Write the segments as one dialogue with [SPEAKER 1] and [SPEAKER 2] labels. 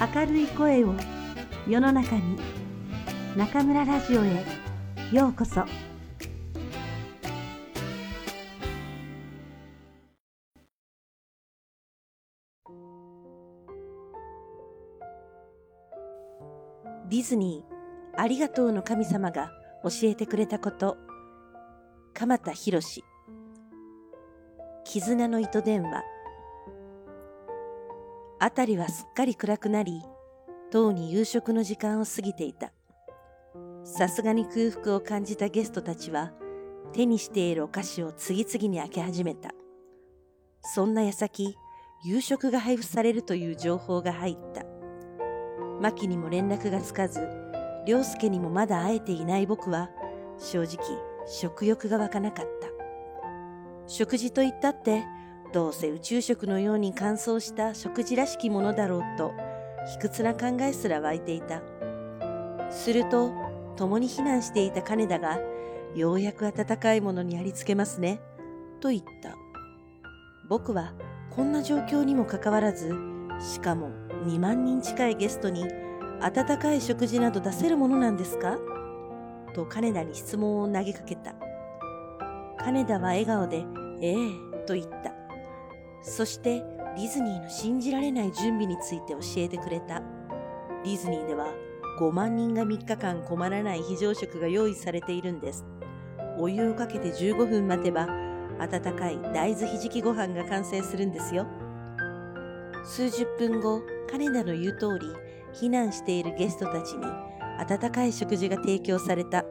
[SPEAKER 1] 明るい声を世の中に中村ラジオへようこそ。ディズニーありがとうの神様が教えてくれたこと。鎌田博絆の糸電話。あたりはすっかり暗くなり、とうに夕食の時間を過ぎていた。さすがに空腹を感じたゲストたちは、手にしているお菓子を次々に開け始めた。そんな矢先、夕食が配布されるという情報が入った。牧にも連絡がつかず、良介にもまだ会えていない僕は、正直、食欲が湧かなかった。食事と言ったって、どうせ宇宙食のように乾燥した食事らしきものだろうと、卑屈な考えすら湧いていた。すると、共に避難していた金田が、ようやく温かいものにありつけますね、と言った。僕は、こんな状況にもかかわらず、しかも2万人近いゲストに、温かい食事など出せるものなんですか？と金田に質問を投げかけた。金田は笑顔で、ええ、と言った。そしてディズニーの信じられない準備について教えてくれた。ディズニーでは5万人が3日間困らない非常食が用意されているんです。お湯をかけて15分待てば温かい大豆ひじきご飯が完成するんですよ。数十分後、金田の言う通り避難しているゲストたちに温かい食事が提供された。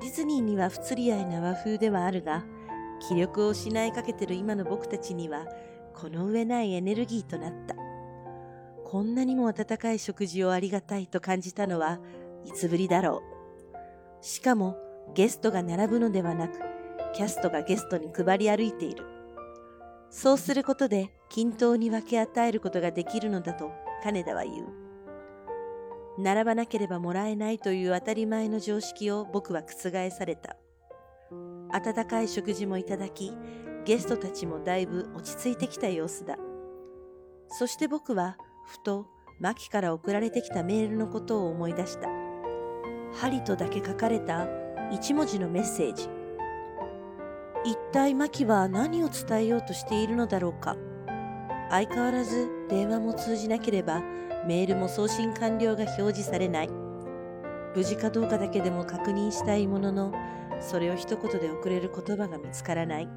[SPEAKER 1] ディズニーには不釣り合いな和風ではあるが、気力を失いかけてる今の僕たちには、この上ないエネルギーとなった。こんなにも温かい食事をありがたいと感じたのは、いつぶりだろう。しかも、ゲストが並ぶのではなく、キャストがゲストに配り歩いている。そうすることで均等に分け与えることができるのだと金田は言う。並ばなければもらえないという当たり前の常識を僕は覆された。温かい食事もいただき、ゲストたちもだいぶ落ち着いてきた様子だ。そして僕は、ふと、マキから送られてきたメールのことを思い出した。針とだけ書かれた一文字のメッセージ。一体マキは何を伝えようとしているのだろうか。相変わらず電話も通じなければメールも送信完了が表示されない。無事かどうかだけでも確認したいものの、それを一言で送れる言葉が見つからない。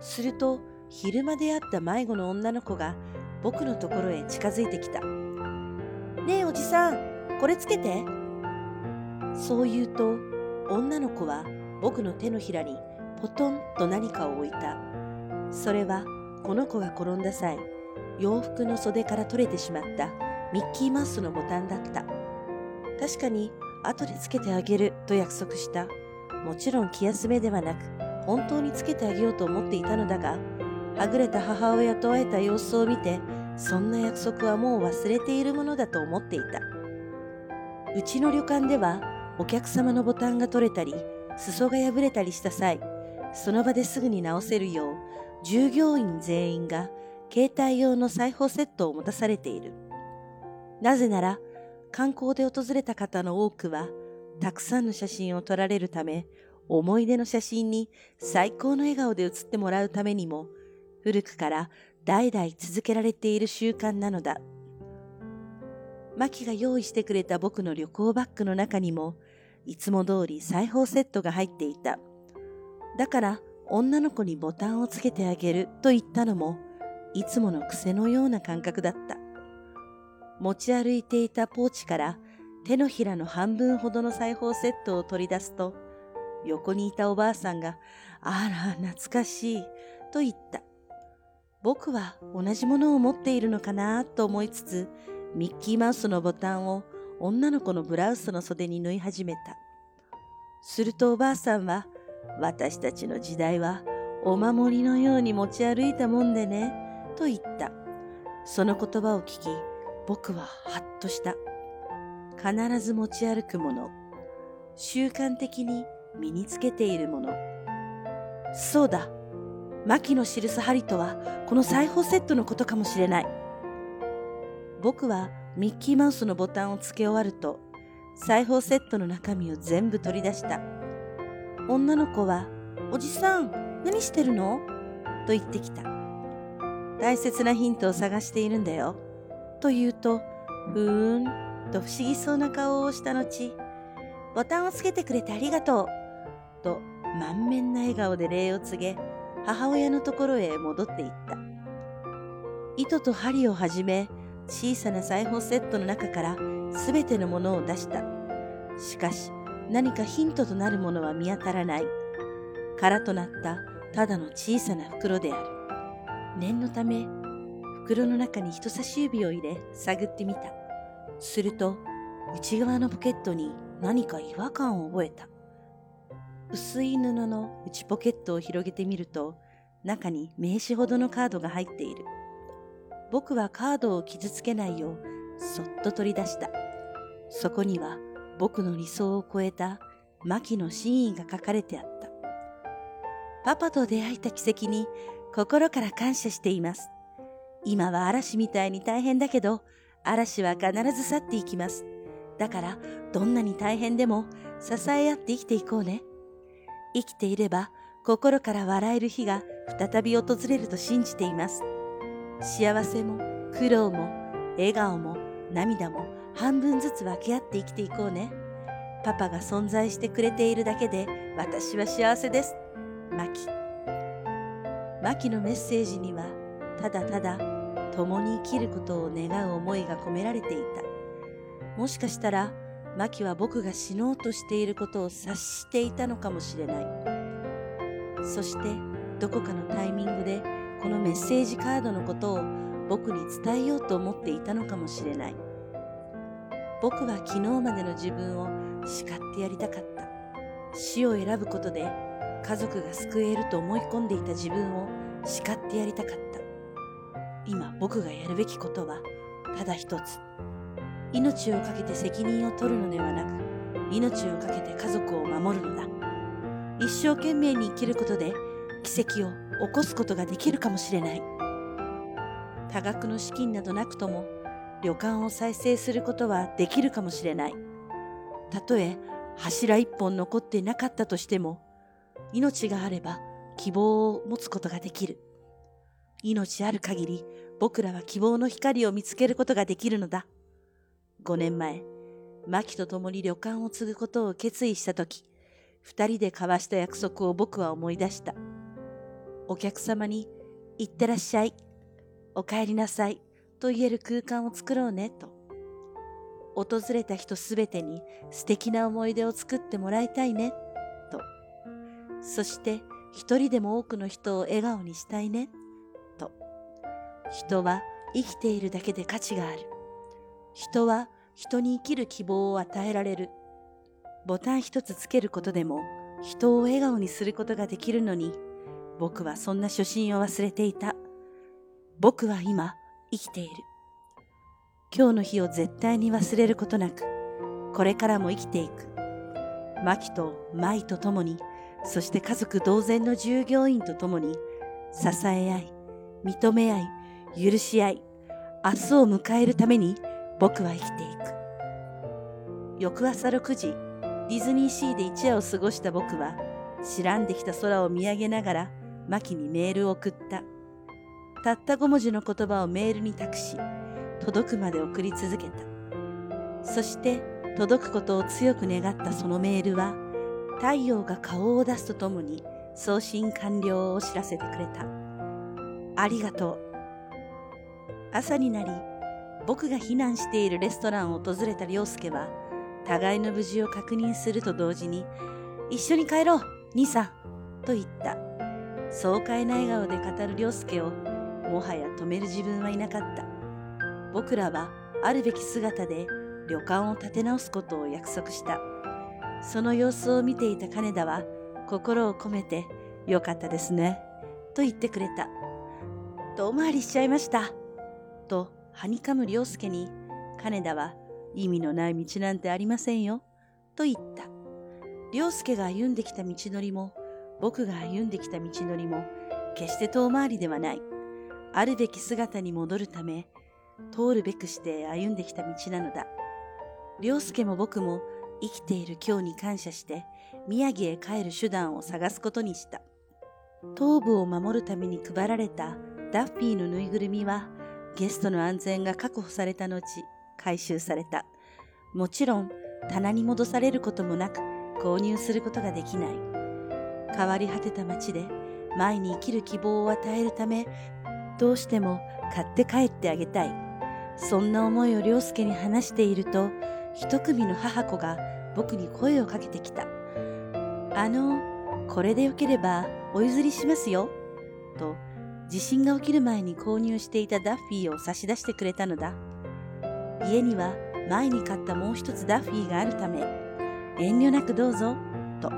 [SPEAKER 1] すると、昼間で会った迷子の女の子が僕のところへ近づいてきた。ねえおじさん、これつけて。そう言うと、女の子は僕の手のひらにポトンと何かを置いた。それはこの子が転んだ際、洋服の袖から取れてしまったミッキーマウスのボタンだった。確かに後でつけてあげると約束した。もちろん気休めではなく、本当につけてあげようと思っていたのだが、はぐれた母親と会えた様子を見て、そんな約束はもう忘れているものだと思っていた。うちの旅館では、お客様のボタンが取れたり、裾が破れたりした際、その場ですぐに直せるよう、従業員全員が携帯用の裁縫セットを持たされている。なぜなら、観光で訪れた方の多くは、たくさんの写真を撮られるため、思い出の写真に最高の笑顔で写ってもらうためにも、古くから代々続けられている習慣なのだ。マキが用意してくれた僕の旅行バッグの中にも、いつも通り裁縫セットが入っていた。だから女の子にボタンをつけてあげると言ったのも、いつもの癖のような感覚だった。持ち歩いていたポーチから手のひらの半分ほどの裁縫セットを取り出すと、横にいたおばあさんが、あら、懐かしい、と言った。僕は同じものを持っているのかなと思いつつ、ミッキーマウスのボタンを女の子のブラウスの袖に縫い始めた。するとおばあさんは、私たちの時代はお守りのように持ち歩いたもんでね、と言った。その言葉を聞き、僕はハッとした。必ず持ち歩くもの、習慣的に身につけているもの。そうだ、牧野ルス針とはこの裁縫セットのことかもしれない。僕はミッキーマウスのボタンを付け終わると、裁縫セットの中身を全部取り出した。女の子は、おじさん、何してるの？と言ってきた。大切なヒントを探しているんだよ。と言うと、ふーんと不思議そうな顔をした後、ボタンをつけてくれてありがとう。と満面な笑顔で礼を告げ、母親のところへ戻っていった。糸と針をはじめ、小さな裁縫セットの中からすべてのものを出した。しかし、何かヒントとなるものは見当たらない。空となったただの小さな袋である。念のため、袋の中に人差し指を入れ探ってみた。すると、内側のポケットに何か違和感を覚えた。薄い布の内ポケットを広げてみると、中に名刺ほどのカードが入っている。僕はカードを傷つけないよう、そっと取り出した。そこには僕の理想を超えた牧の真意が書かれてあった。パパと出会えた奇跡に心から感謝しています。今は嵐みたいに大変だけど、嵐は必ず去っていきます。だから、どんなに大変でも支え合って生きていこうね。生きていれば心から笑える日が再び訪れると信じています。幸せも苦労も笑顔も涙も半分ずつ分け合って生きていこうね。パパが存在してくれているだけで私は幸せです。マキ。マキのメッセージにはただただ共に生きることを願う思いが込められていた。もしかしたらマキは僕が死のうとしていることを察していたのかもしれない。そしてどこかのタイミングでこのメッセージカードのことを僕に伝えようと思っていたのかもしれない。僕は昨日までの自分を叱ってやりたかった。死を選ぶことで家族が救えると思い込んでいた自分を叱ってやりたかった。今僕がやるべきことはただ一つ。命を懸けて責任を取るのではなく、命を懸けて家族を守るのだ。一生懸命に生きることで奇跡を起こすことができるかもしれない。多額の資金などなくとも旅館を再生することはできるかもしれない。たとえ柱一本残ってなかったとしても、命があれば希望を持つことができる。命ある限り僕らは希望の光を見つけることができるのだ。5年前、牧と共に旅館を継ぐことを決意したとき、二人で交わした約束を僕は思い出した。お客様に、行ってらっしゃい、お帰りなさい、と言える空間を作ろうね、と。訪れた人すべてに素敵な思い出を作ってもらいたいね、と。そして一人でも多くの人を笑顔にしたいね、人は生きているだけで価値がある。人は人に生きる希望を与えられる。ボタン一つつけることでも人を笑顔にすることができるのに、僕はそんな初心を忘れていた。僕は今生きている。今日の日を絶対に忘れることなく、これからも生きていく。マキとマイと共に、そして家族同然の従業員と共に、支え合い、認め合い、許し合い、明日を迎えるために僕は生きていく。翌朝6時、ディズニーシーで一夜を過ごした僕は、白んできた空を見上げながら、マキにメールを送った。たった5文字の言葉をメールに託し、届くまで送り続けた。そして、届くことを強く願ったそのメールは、太陽が顔を出すとともに送信完了を知らせてくれた。ありがとう。朝になり、僕が避難しているレストランを訪れた涼介は、互いの無事を確認すると同時に、一緒に帰ろう、兄さん、と言った。爽快な笑顔で語る涼介を、もはや止める自分はいなかった。僕らは、あるべき姿で旅館を立て直すことを約束した。その様子を見ていた金田は、心を込めて、よかったですね、と言ってくれた。遠回りしちゃいました。と、はにかむ良介に、金田は意味のない道なんてありませんよ、と言った。良介が歩んできた道のりも、僕が歩んできた道のりも、決して遠回りではない。あるべき姿に戻るため、通るべくして歩んできた道なのだ。良介も僕も生きている今日に感謝して宮城へ帰る手段を探すことにした。頭部を守るために配られたダッフィーのぬいぐるみはゲストの安全が確保された後回収された。もちろん棚に戻されることもなく購入することができない。変わり果てた街で前に生きる希望を与えるためどうしても買って帰ってあげたい。そんな思いを良介に話していると一組の母子が僕に声をかけてきた。あの、これでよければお譲りしますよ。と、地震が起きる前に購入していたダッフィーを差し出してくれたのだ。家には前に買ったもう一つダッフィーがあるため、遠慮なくどうぞ、と。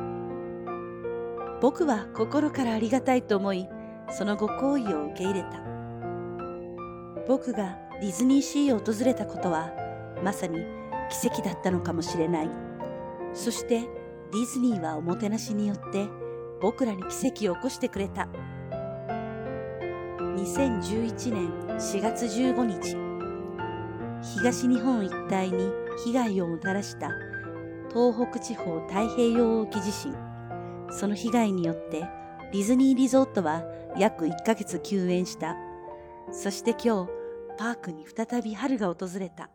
[SPEAKER 1] 僕は心からありがたいと思い、そのご好意を受け入れた。僕がディズニーシーを訪れたことは、まさに奇跡だったのかもしれない。そしてディズニーはおもてなしによって僕らに奇跡を起こしてくれた。2011年4月15日、東日本一帯に被害をもたらした東北地方太平洋沖地震。その被害によってディズニーリゾートは約1ヶ月休園した。そして今日、パークに再び春が訪れた。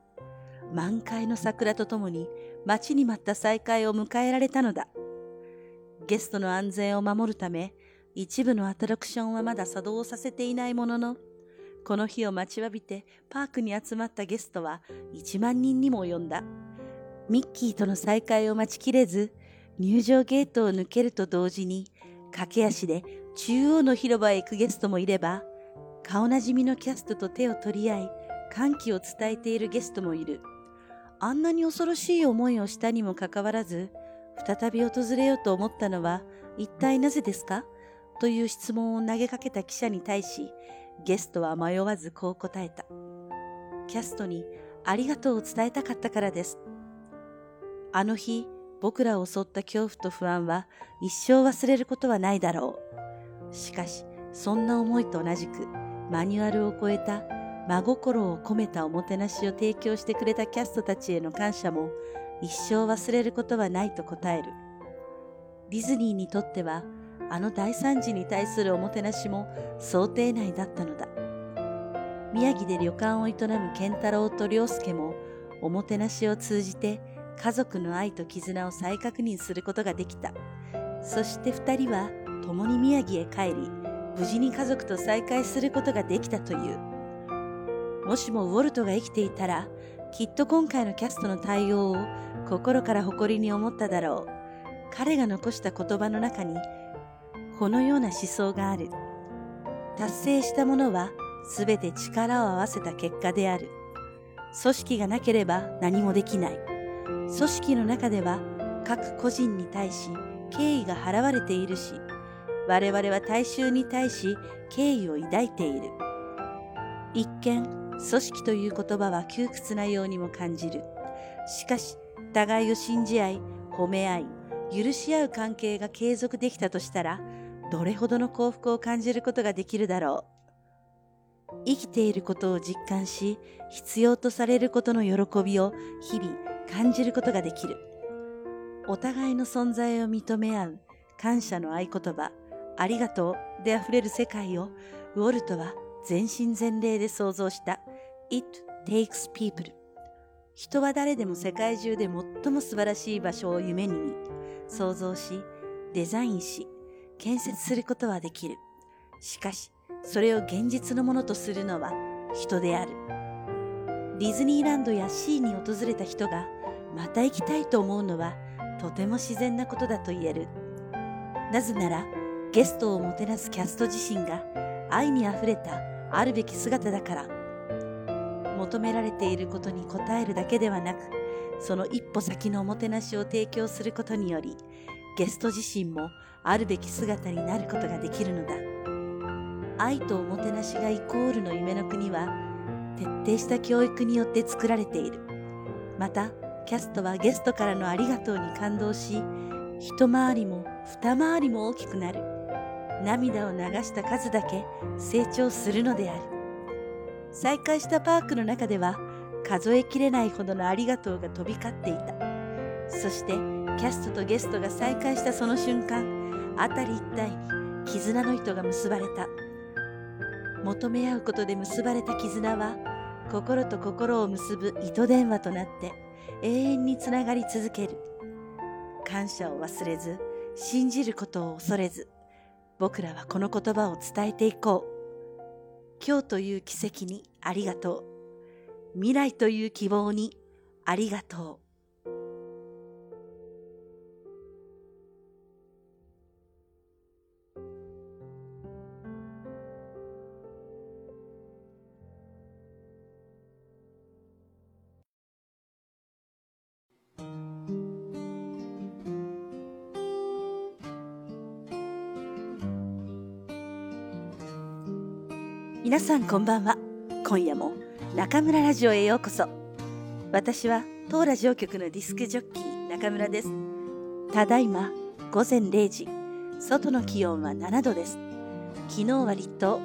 [SPEAKER 1] 満開の桜とともに待ちに待った再会を迎えられたのだ。ゲストの安全を守るため、一部のアトラクションはまだ作動させていないものの、この日を待ちわびてパークに集まったゲストは1万人にも及んだ。ミッキーとの再会を待ちきれず、入場ゲートを抜けると同時に、駆け足で中央の広場へ行くゲストもいれば、顔なじみのキャストと手を取り合い、歓喜を伝えているゲストもいる。あんなに恐ろしい思いをしたにもかかわらず、再び訪れようと思ったのは一体なぜですか？という質問を投げかけた記者に対し、ゲストは迷わずこう答えた。キャストにありがとうを伝えたかったからです。あの日、僕らを襲った恐怖と不安は一生忘れることはないだろう。しかし、そんな思いと同じく、マニュアルを超えた真心を込めたおもてなしを提供してくれたキャストたちへの感謝も一生忘れることはないと答える。ディズニーにとってはあの大惨事に対するおもてなしも想定内だったのだ。宮城で旅館を営む健太郎と良介もおもてなしを通じて家族の愛と絆を再確認することができた。そして二人は共に宮城へ帰り、無事に家族と再会することができたという。もしもウォルトが生きていたら、きっと今回のキャストの対応を心から誇りに思っただろう。彼が残した言葉の中に、このような思想がある。達成したものは全て力を合わせた結果である。組織がなければ何もできない。組織の中では各個人に対し敬意が払われているし、我々は大衆に対し敬意を抱いている。一見組織という言葉は窮屈なようにも感じる。しかし、互いを信じ合い、褒め合い、許し合う関係が継続できたとしたら、どれほどの幸福を感じることができるだろう。生きていることを実感し、必要とされることの喜びを日々感じることができる。お互いの存在を認め合う感謝の合言葉、ありがとうで溢れる世界をウォルトは全身全霊で想像した It takes people 人は誰でも世界中で最も素晴らしい場所を夢に見想像しデザインし建設することはできる。しかしそれを現実のものとするのは人である。ディズニーランドやシーに訪れた人がまた行きたいと思うのはとても自然なことだと言える。なぜならゲストをもてなすキャスト自身が愛にあふれたあるべき姿だから。求められていることに応えるだけではなくその一歩先のおもてなしを提供することによりゲスト自身もあるべき姿になることができるのだ。愛とおもてなしがイコールの夢の国は徹底した教育によって作られている。またキャストはゲストからのありがとうに感動し一回りも二回りも大きくなる。涙を流した数だけ成長するのである。再開したパークの中では数えきれないほどのありがとうが飛び交っていた。そしてキャストとゲストが再会したその瞬間辺り一帯に絆の糸が結ばれた。求め合うことで結ばれた絆は心と心を結ぶ糸電話となって永遠につながり続ける。感謝を忘れず信じることを恐れず僕らはこの言葉を伝えていこう。今日という奇跡にありがとう。未来という希望にありがとう。皆さんこんばんは。今夜も中村ラジオへようこそ。私は当ラジオ局のディスクジョッキー中村です。ただいま午前0時。外の気温は7度です。昨日は立冬。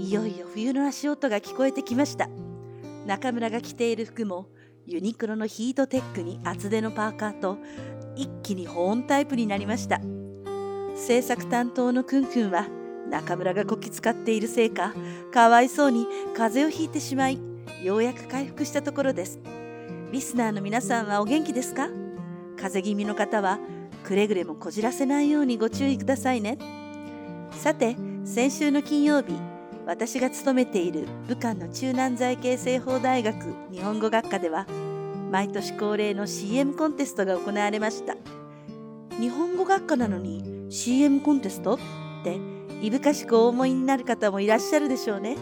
[SPEAKER 1] いよいよ冬の足音が聞こえてきました。中村が着ている服もユニクロのヒートテックに厚手のパーカーと一気に保温タイプになりました。制作担当のくんくんは中村がこき使っているせいかかわいそうに風邪をひいてしまいようやく回復したところです。リスナーの皆さんはお元気ですか？風邪気味の方はくれぐれもこじらせないようにご注意くださいね。さて先週の金曜日私が勤めている武漢の中南財系西方大学日本語学科では毎年恒例の CM コンテストが行われました。日本語学科なのに CM コンテスト？っていぶかしくお思いになる方もいらっしゃるでしょうね。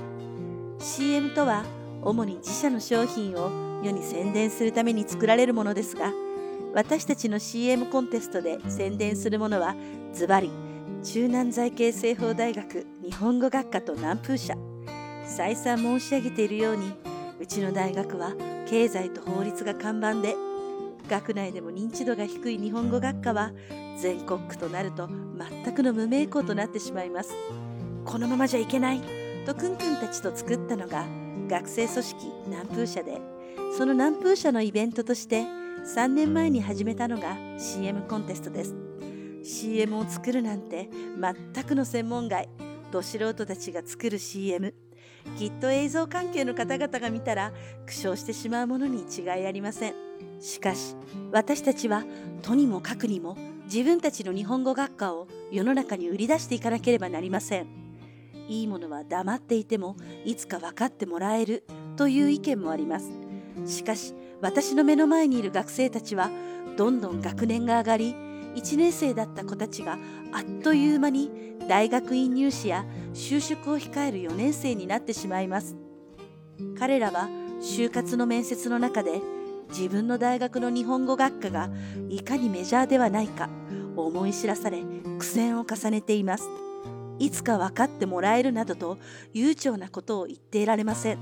[SPEAKER 1] CM とは主に自社の商品を世に宣伝するために作られるものですが私たちの CM コンテストで宣伝するものはズバリ中南財系西方大学日本語学科と南風社。再三申し上げているようにうちの大学は経済と法律が看板で学内でも認知度が低い日本語学科は全国区となると全くの無名校となってしまいます。このままじゃいけない。とくんくんたちと作ったのが学生組織南風社で。その南風社のイベントとして3年前に始めたのが CM コンテストです。CM を作るなんて全くの専門外。ど素人たちが作る CM きっと映像関係の方々が見たら苦笑してしまうものに違いありません。しかし私たちはとにもかくにも自分たちの日本語学科を世の中に売り出していかなければなりません。いいものは黙っていてもいつか分かってもらえるという意見もあります。しかし私の目の前にいる学生たちはどんどん学年が上がり1年生だった子たちがあっという間に大学院入試や就職を控える4年生になってしまいます。彼らは就活の面接の中で自分の大学の日本語学科がいかにメジャーではないか思い知らされ苦戦を重ねています。いつか分かってもらえるなどと悠長なことを言っていられません。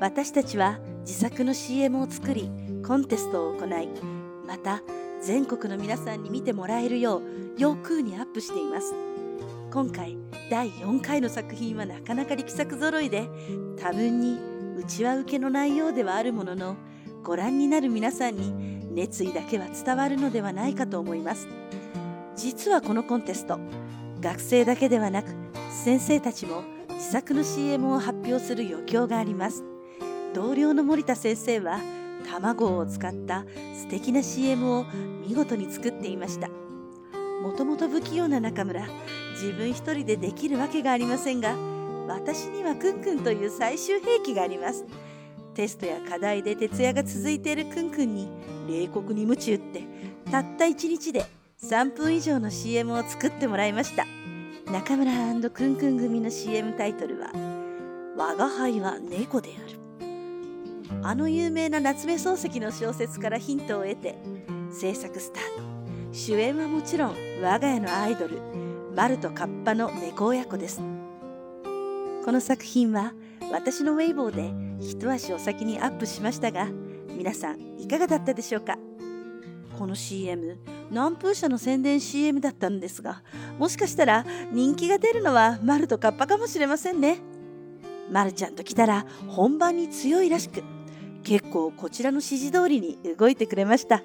[SPEAKER 1] 私たちは自作の CM を作りコンテストを行いまた全国の皆さんに見てもらえるよう要空にアップしています。今回第4回の作品はなかなか力作ぞろいで多分に内輪受けの内容ではあるもののご覧になる皆さんに熱意だけは伝わるのではないかと思います。実はこのコンテスト学生だけではなく先生たちも自作の CM を発表する余興があります。同僚の森田先生は卵を使った素敵な CM を見事に作っていました。もともと不器用な中村自分一人でできるわけがありませんが私にはくんくんという最終兵器があります。テストや課題で徹夜が続いているくんくんに冷酷に夢中ってたった1日で3分以上の CM を作ってもらいました。中村くんくん組の CM タイトルは「我が輩は猫である」あの有名な夏目漱石の小説からヒントを得て制作スタート。主演はもちろん我が家のアイドルマルとカッパの猫親子です。この作品は私のウェイボーで一足お先にアップしましたが皆さんいかがだったでしょうか？この CM 南風社の宣伝 CM だったんですがもしかしたら人気が出るのはマルとカッパかもしれませんね。まるちゃんと来たら本番に強いらしく結構こちらの指示通りに動いてくれました。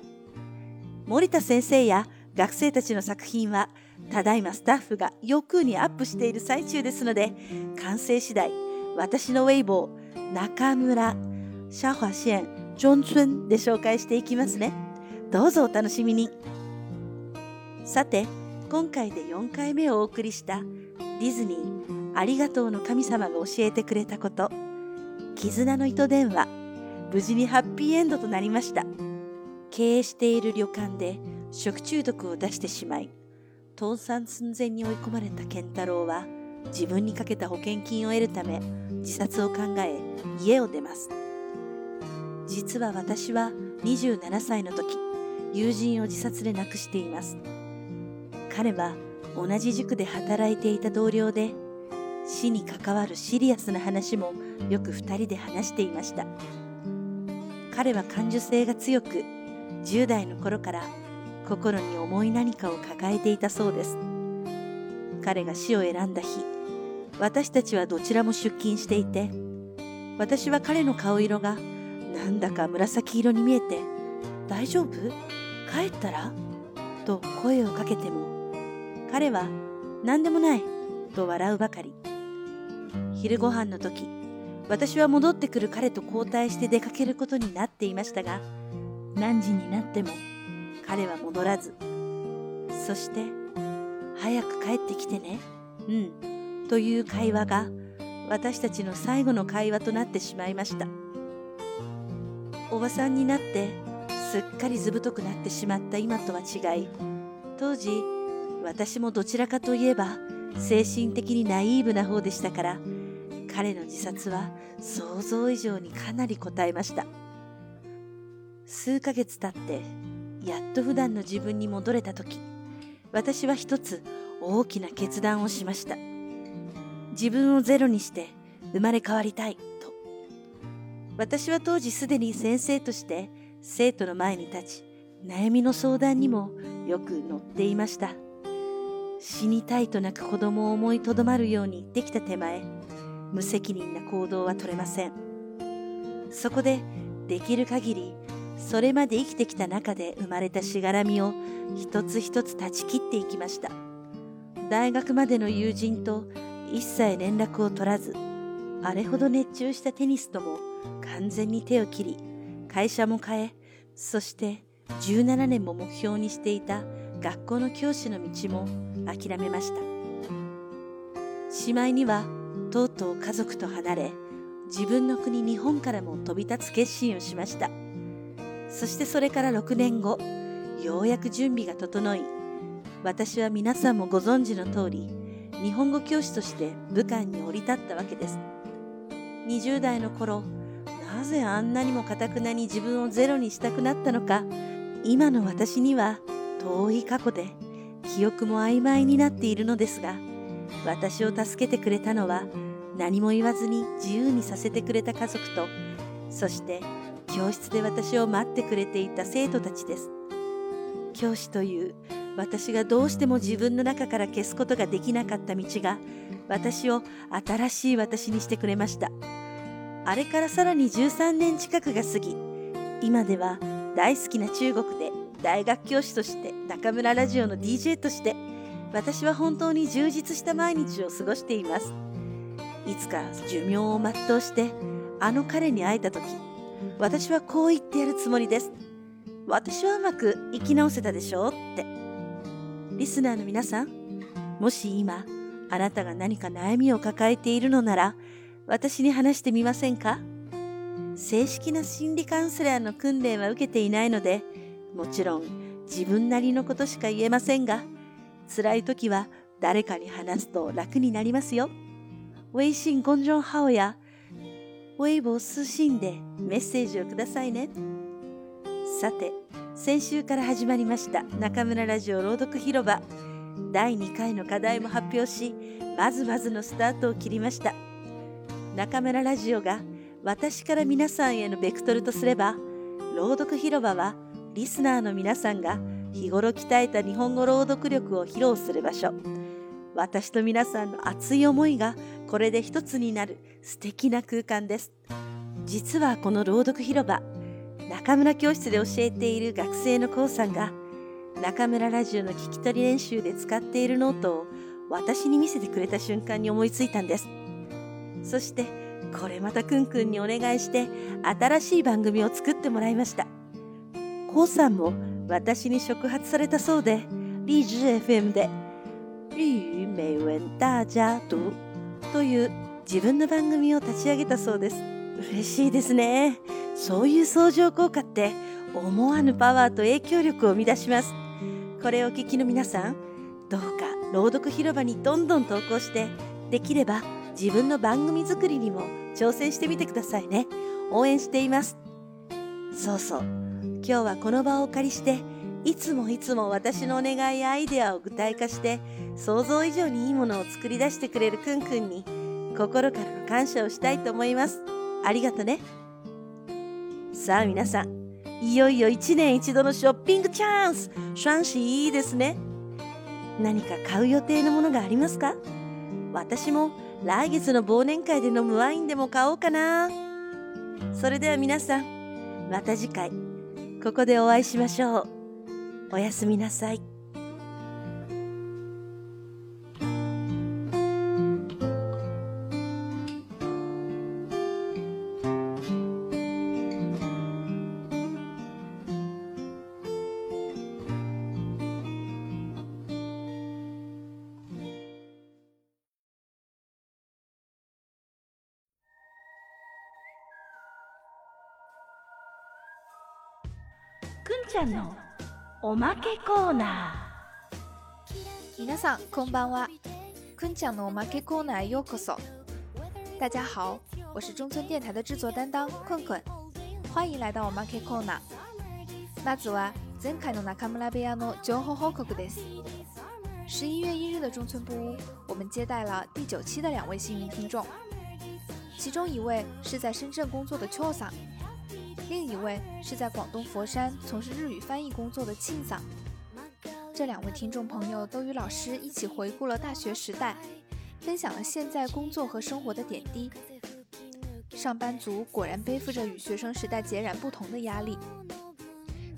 [SPEAKER 1] 森田先生や学生たちの作品はただいまスタッフが欲にアップしている最中ですので完成次第私のウェイボー中村シャ華县中村で紹介していきますね。どうぞお楽しみに。さて今回で4回目をお送りしたディズニーありがとうの神様が教えてくれたこと。絆の糸電話無事にハッピーエンドとなりました。経営している旅館で食中毒を出してしまい倒産寸前に追い込まれた健太郎は自分にかけた保険金を得るため自殺を考え家を出ます。実は私は27歳の時友人を自殺で亡くしています。彼は同じ塾で働いていた同僚で死に関わるシリアスな話もよく2人で話していました。彼は感受性が強く10代の頃から心に重い何かを抱えていたそうです。彼が死を選んだ日。私たちはどちらも出勤していて私は彼の顔色がなんだか紫色に見えて「大丈夫？帰ったら?」と声をかけても彼は「何でもない」と笑うばかり。昼ご飯の時私は戻ってくる彼と交代して出かけることになっていましたが何時になっても彼は戻らず。そして「早く帰ってきてね。うん」という会話が私たちの最後の会話となってしまいました。おばさんになってすっかりずぶとくなってしまった今とは違い当時私もどちらかといえば精神的にナイーブな方でしたから彼の自殺は想像以上にかなり応えました。数ヶ月経ってやっと普段の自分に戻れた時私は一つ大きな決断をしました。自分をゼロにして生まれ変わりたいと。私は当時すでに先生として生徒の前に立ち悩みの相談にもよく乗っていました。死にたいと泣く子供を思いとどまるように言ってきた手前無責任な行動は取れません。そこでできる限りそれまで生きてきた中で生まれたしがらみを一つ一つ断ち切っていきました。大学までの友人と一切連絡を取らずあれほど熱中したテニスとも完全に手を切り会社も変えそして17年も目標にしていた学校の教師の道も諦めました。しまいにはとうとう家族と離れ自分の国日本からも飛び立つ決心をしました。そしてそれから6年後ようやく準備が整い私は皆さんもご存知の通り日本語教師として武漢に降り立ったわけです。20代の頃なぜあんなにもかたくなに自分をゼロにしたくなったのか今の私には遠い過去で記憶も曖昧になっているのですが私を助けてくれたのは何も言わずに自由にさせてくれた家族とそして教室で私を待ってくれていた生徒たちです。教師という私がどうしても自分の中から消すことができなかった道が私を新しい私にしてくれました。あれからさらに13年近くが過ぎ今では大好きな中国で大学教師として中村ラジオの DJ として私は本当に充実した毎日を過ごしています。いつか寿命を全うしてあの彼に会えた時私はこう言ってやるつもりです。私はうまく生き直せたでしょうって。リスナーの皆さんもし今あなたが何か悩みを抱えているのなら私に話してみませんか？正式な心理カウンセラーの訓練は受けていないのでもちろん自分なりのことしか言えませんが辛い時は誰かに話すと楽になりますよ。微信公众号やウェイボー通信でメッセージをくださいね。さて、先週から始まりました中村ラジオ朗読広場第2回の課題も発表し、まずまずのスタートを切りました。中村ラジオが私から皆さんへのベクトルとすれば、朗読広場はリスナーの皆さんが日頃鍛えた日本語朗読力を披露する場所私と皆さんの熱い思いがこれで一つになる素敵な空間です。実はこの朗読広場、中村教室で教えている学生のこうさんが中村ラジオの聞き取り練習で使っているノートを私に見せてくれた瞬間に思いついたんです。そしてこれまたくんくんにお願いして新しい番組を作ってもらいました。こうさんも私に触発されたそうで、リージュ FM で日語美文大家读という自分の番組を立ち上げたそうです。嬉しいですね。そういう相乗効果って思わぬパワーと影響力を生み出します。これをお聞きの皆さん、どうか朗読広場にどんどん投稿して、できれば自分の番組作りにも挑戦してみてくださいね。応援しています。そうそう。今日はこの場をお借りして、いつもいつも私のお願いやアイデアを具体化して想像以上にいいものを作り出してくれるくんくんに心からの感謝をしたいと思います。ありがとね。さあ皆さん、いよいよ1年一度のショッピングチャンス双子いいですね。何か買う予定のものがありますか？私も来月の忘年会で飲むワインでも買おうかな。それでは皆さん、また次回、ここでお会いしましょう。おやすみなさい。くんちゃんのおまけコーナ
[SPEAKER 2] ー。皆さんこんばんは。くんちゃんのおまけコーナーへようこそ。大家好，我是中村电台的制作担当困困，欢迎来到おまけコーナー。まずは前回の中村部屋の情報報告です。十一月一日的中村部屋，我们接待了第九期的两位幸运听众，其中一位是在深圳工作的秋桑。 另一位是在广东佛山从事日语翻译工作的庆桑。这两位听众朋友都与老师一起回顾了大学时代，分享了现在工作和生活的点滴。上班族果然背负着与学生时代截然不同的压力。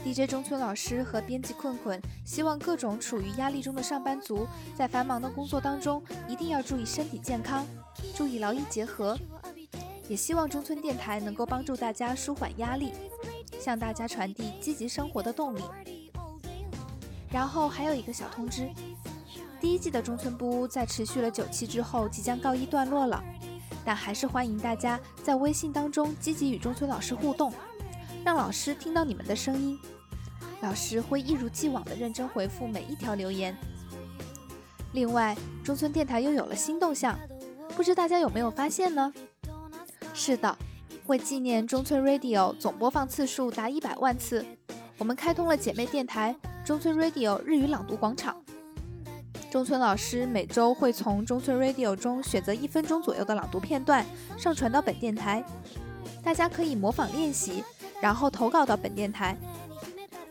[SPEAKER 2] DJ 中村老师和编辑困困希望各种处于压力中的上班族在繁忙的工作当中一定要注意身体健康，注意劳逸结合。也希望中村电台能够帮助大家舒缓压力，向大家传递积极生活的动力。然后还有一个小通知：第一季的中村布屋在持续了九期之后即将告一段落了，但还是欢迎大家在微信当中积极与中村老师互动，让老师听到你们的声音。老师会一如既往的认真回复每一条留言。另外，中村电台又有了新动向，不知大家有没有发现呢？是的，为纪念中村 Radio 总播放次数达一百万次，我们开通了姐妹电台中村 Radio 日语朗读广场。中村老师每周会从中村 Radio 中选择一分钟左右的朗读片段上传到本电台，大家可以模仿练习，然后投稿到本电台。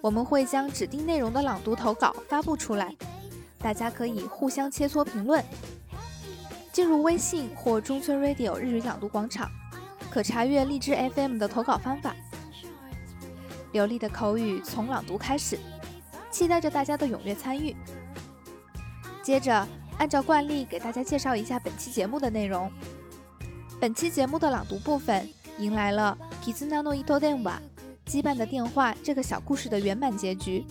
[SPEAKER 2] 我们会将指定内容的朗读投稿发布出来，大家可以互相切磋评论。进入微信或中村 Radio 日语朗读广场。可查阅荔枝 FM 的投稿方法。流利的口语从朗读开始，期待着大家的踊跃参与。接着，按照惯例给大家介绍一下本期节目的内容。本期节目的朗读部分迎来了《Kizuna no Ito d e n a》羁绊的电话这个小故事的圆满结局。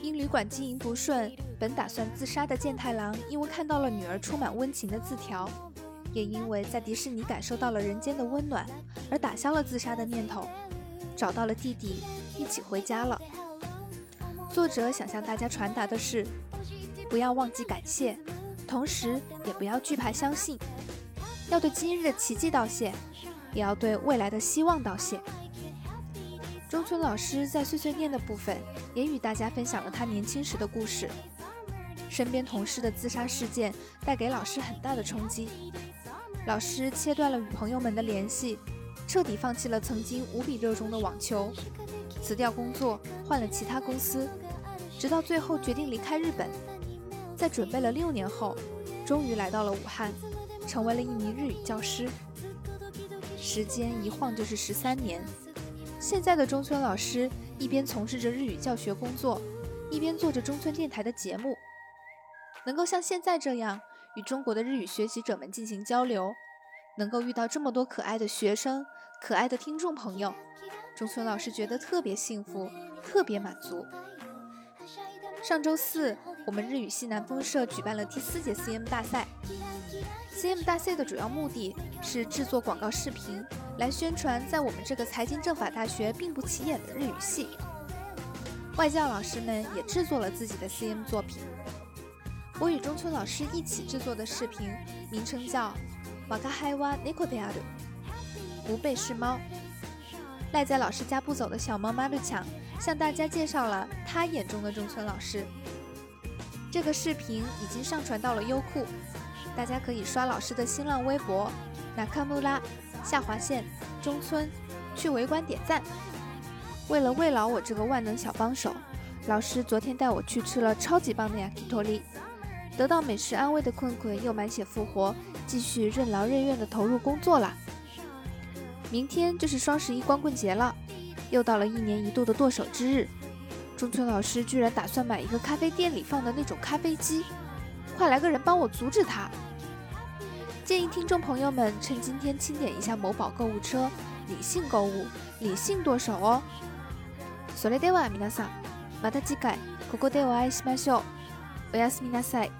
[SPEAKER 2] 因旅馆经营不顺，本打算自杀的健太郎，因为看到了女儿充满温情的字条。也因为在迪士尼感受到了人间的温暖，而打消了自杀的念头，找到了弟弟，一起回家了。作者想向大家传达的是：不要忘记感谢，同时也不要惧怕相信，要对今日的奇迹道谢，也要对未来的希望道谢。中村老师在碎碎念的部分也与大家分享了他年轻时的故事，身边同事的自杀事件带给老师很大的冲击。老师切断了与朋友们的联系，彻底放弃了曾经无比热衷的网球，辞掉工作，换了其他公司，直到最后决定离开日本。在准备了六年后，终于来到了武汉，成为了一名日语教师。时间一晃就是十三年，现在的中村老师一边从事着日语教学工作，一边做着中村电台的节目。能够像现在这样与中国的日语学习者们进行交流，能够遇到这么多可爱的学生、可爱的听众朋友，中村老师觉得特别幸福，特别满足。上周四，我们日语系南风社举办了第四届 CM 大赛。CM 大赛的主要目的是制作广告视频，来宣传在我们这个财经政法大学并不起眼的日语系。外教老师们也制作了自己的 CM 作品。我与中村老师一起制作的视频名称叫《瓦卡海哇尼 o 德亚鲁》，不背是猫。赖在老师家不走的小猫马鲁强向大家介绍了他眼中的中村老师。这个视频已经上传到了优酷。大家可以刷老师的新浪微博“纳卡穆拉下划线中村”去围观点赞。为了慰劳我这个万能小帮手，老师昨天带我去吃了超级棒的雅基托利，得到美食安慰的困困又满血复活，继续任劳任怨地投入工作了。明天就是双十一光棍节了，又到了一年一度的剁手之日，中村老师居然打算买一个咖啡店里放的那种咖啡机，快来个人帮我阻止他！建议听众朋友们趁今天清点一下某宝购物车，理性购物，理性剁手哦。それでは皆さん、また次回ここでお会いしましょう。おやすみなさい。